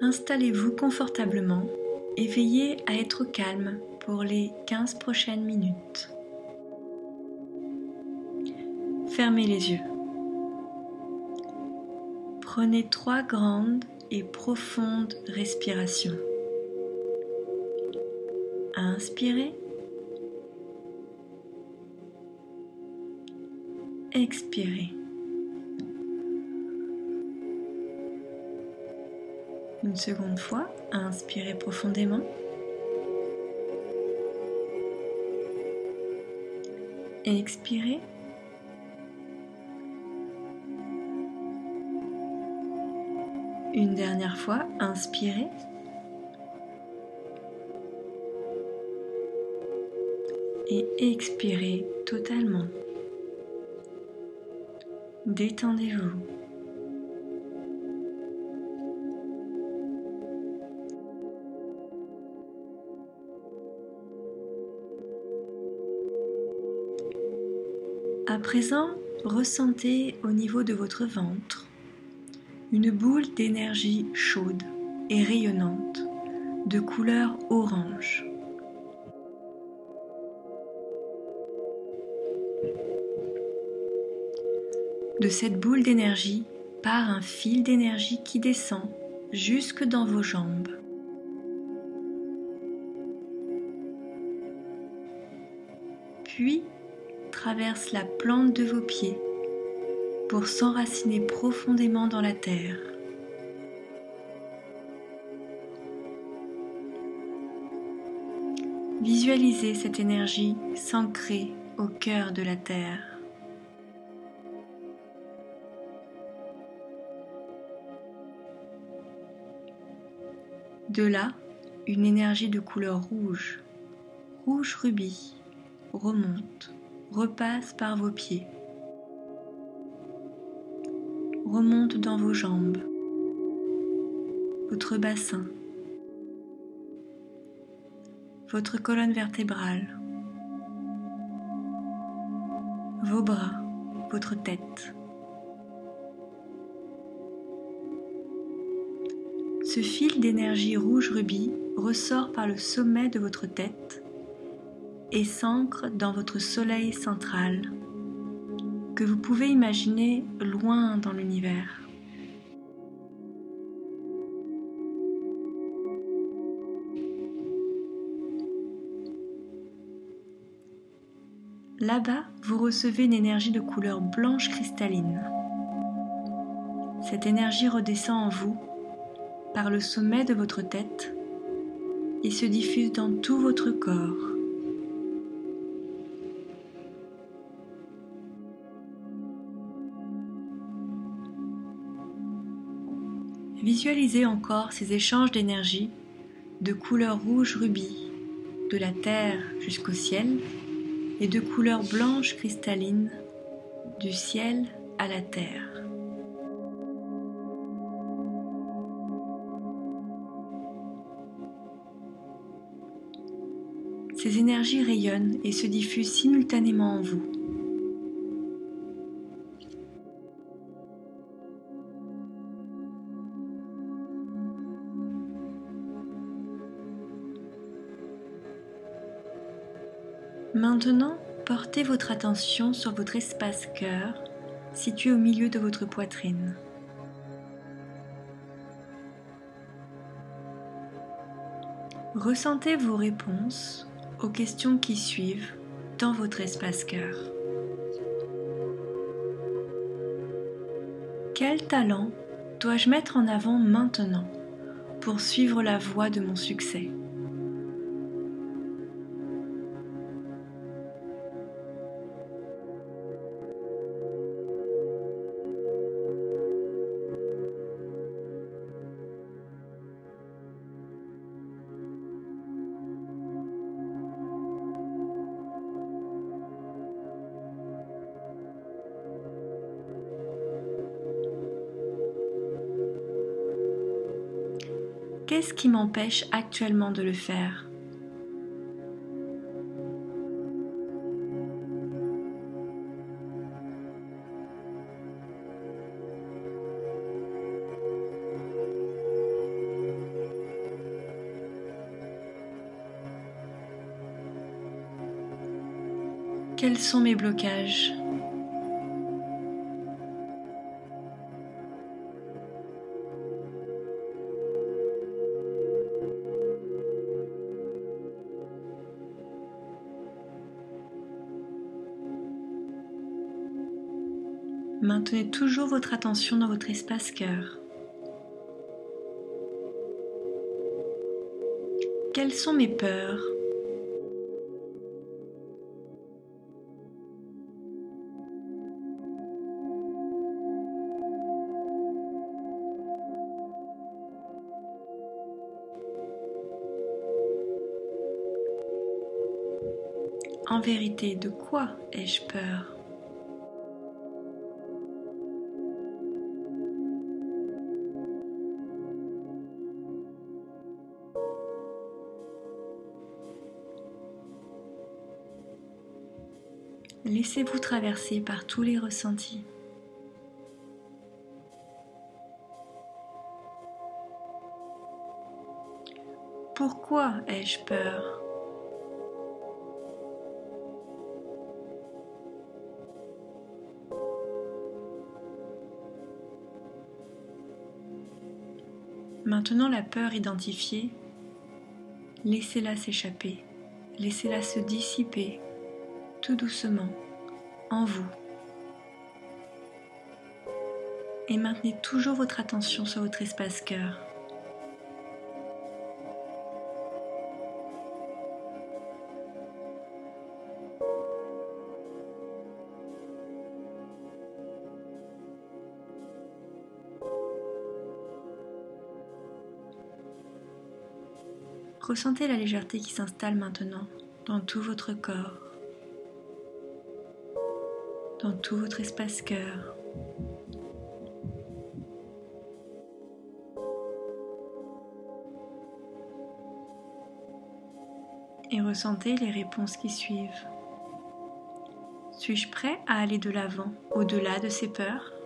Installez-vous confortablement et veillez à être calme pour les 15 prochaines minutes. Fermez les yeux. Prenez trois grandes et profondes respirations. Inspirez. Expirez. Une seconde fois, inspirez profondément. Expirez. Une dernière fois, inspirez. Et expirez totalement. Détendez-vous. À présent, ressentez au niveau de votre ventre une boule d'énergie chaude et rayonnante de couleur orange. De cette boule d'énergie part un fil d'énergie qui descend jusque dans vos jambes. Puis traverse la plante de vos pieds pour s'enraciner profondément dans la terre. Visualisez cette énergie s'ancrer au cœur de la terre. De là, une énergie de couleur rouge, rouge rubis, remonte, repasse par vos pieds. Remonte dans vos jambes, votre bassin, votre colonne vertébrale, vos bras, votre tête. Ce fil d'énergie rouge rubis ressort par le sommet de votre tête et s'ancre dans votre soleil central que vous pouvez imaginer loin dans l'univers. Là-bas, vous recevez une énergie de couleur blanche cristalline. Cette énergie redescend en vous par le sommet de votre tête et se diffuse dans tout votre corps. Visualisez encore ces échanges d'énergie de couleur rouge rubis, de la terre jusqu'au ciel, et de couleur blanche cristalline, du ciel à la terre. Ces énergies rayonnent et se diffusent simultanément en vous. Maintenant, portez votre attention sur votre espace cœur situé au milieu de votre poitrine. Ressentez vos réponses aux questions qui suivent dans votre espace cœur. Quel talent dois-je mettre en avant maintenant pour suivre la voie de mon succès? Qu'est-ce qui m'empêche actuellement de le faire? Quels sont mes blocages? Maintenez toujours votre attention dans votre espace cœur. Quelles sont mes peurs? En vérité, de quoi ai-je peur? Laissez-vous traverser par tous les ressentis. Pourquoi ai-je peur? Maintenant la peur identifiée, laissez-la s'échapper, laissez-la se dissiper tout doucement en vous. Et maintenez toujours votre attention sur votre espace cœur. Ressentez la légèreté qui s'installe maintenant dans tout votre corps dans tout votre espace cœur. Et ressentez les réponses qui suivent. Suis-je prêt à aller de l'avant, au-delà de ces peurs?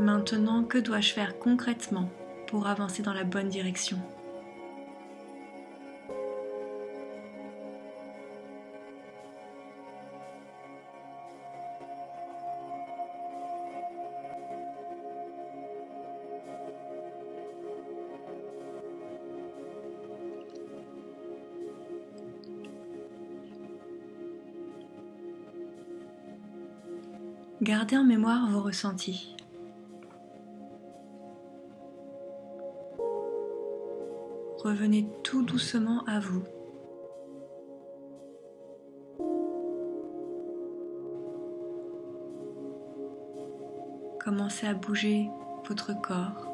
Maintenant, que dois-je faire concrètement pour avancer dans la bonne direction? Gardez en mémoire vos ressentis. Revenez tout doucement à vous. Commencez à bouger votre corps.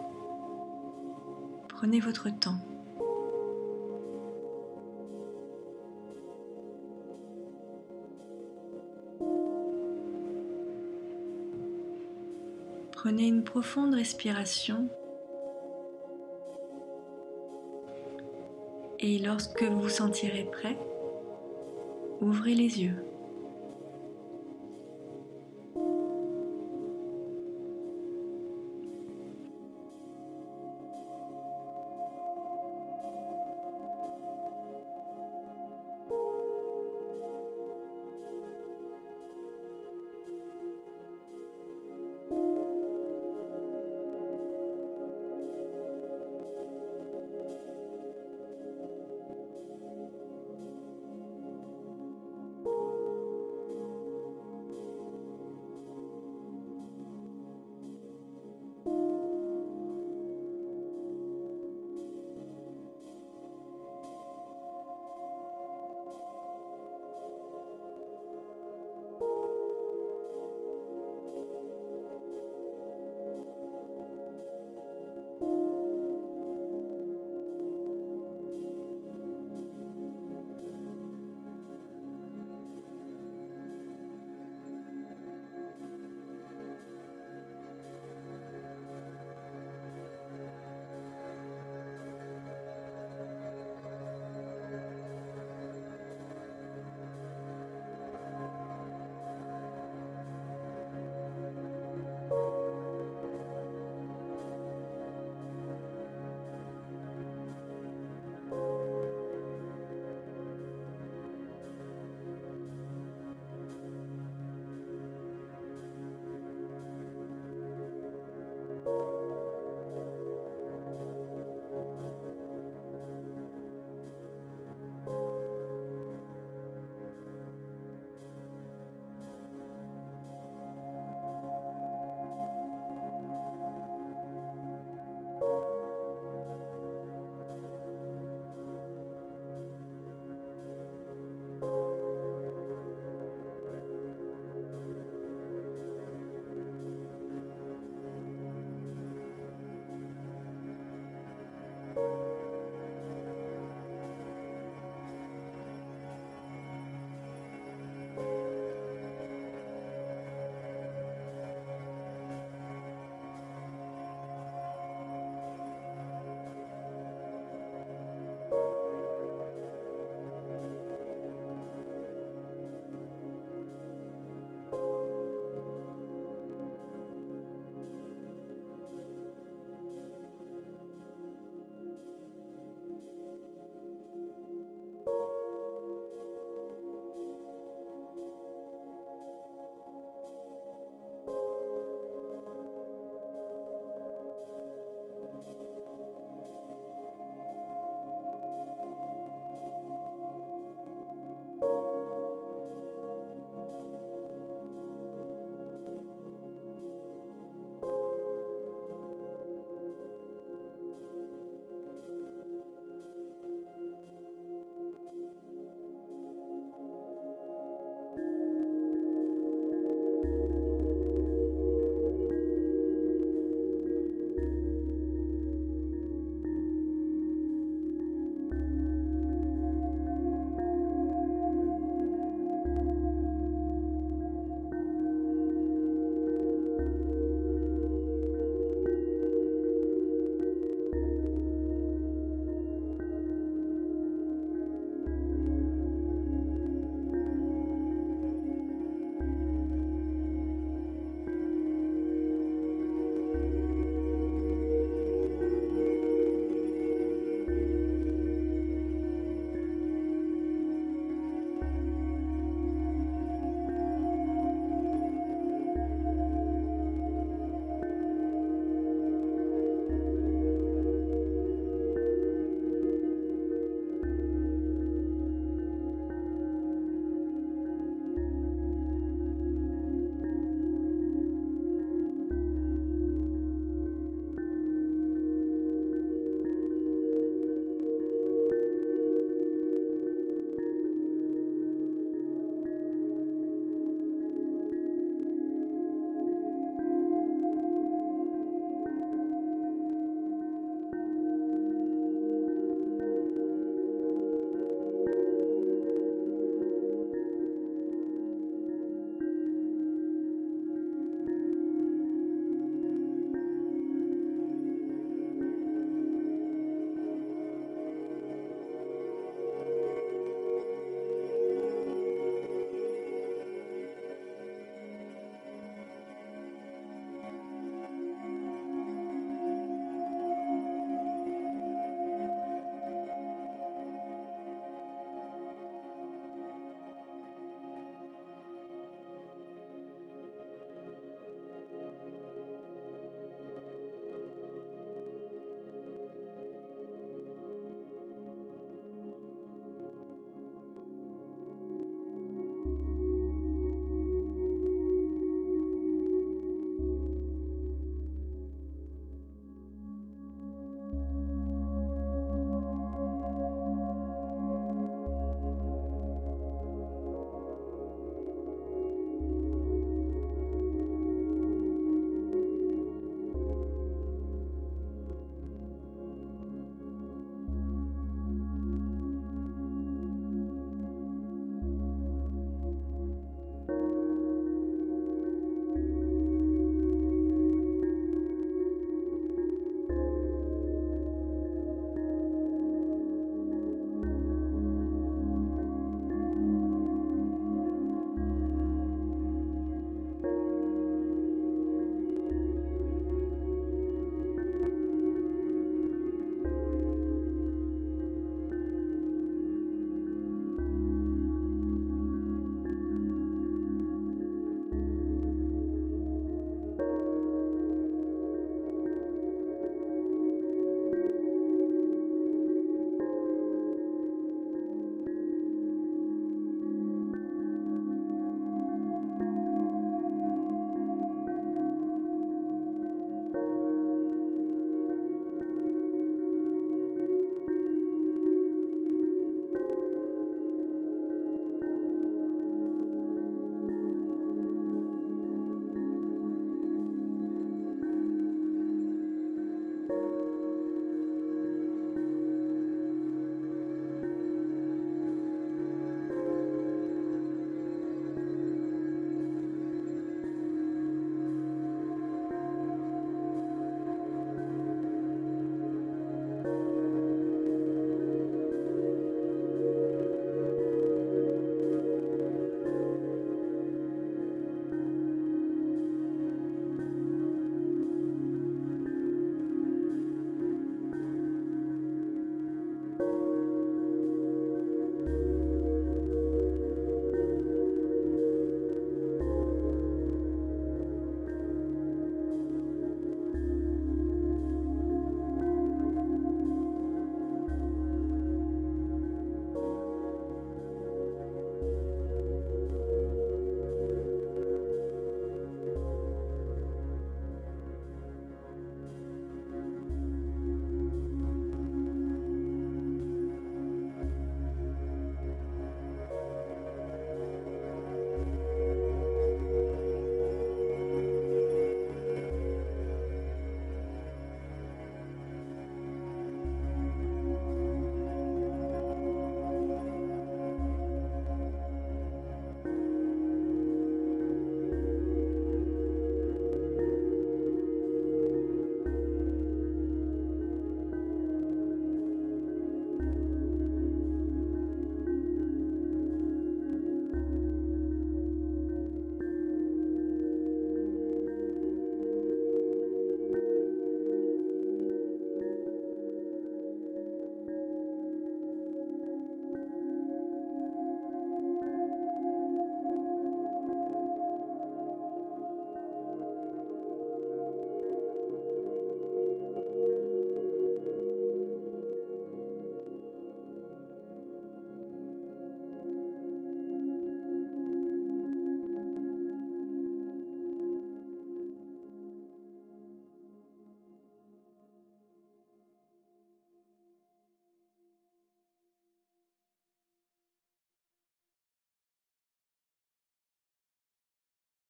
Prenez votre temps. Prenez une profonde respiration Et lorsque vous vous sentirez prêt, ouvrez les yeux.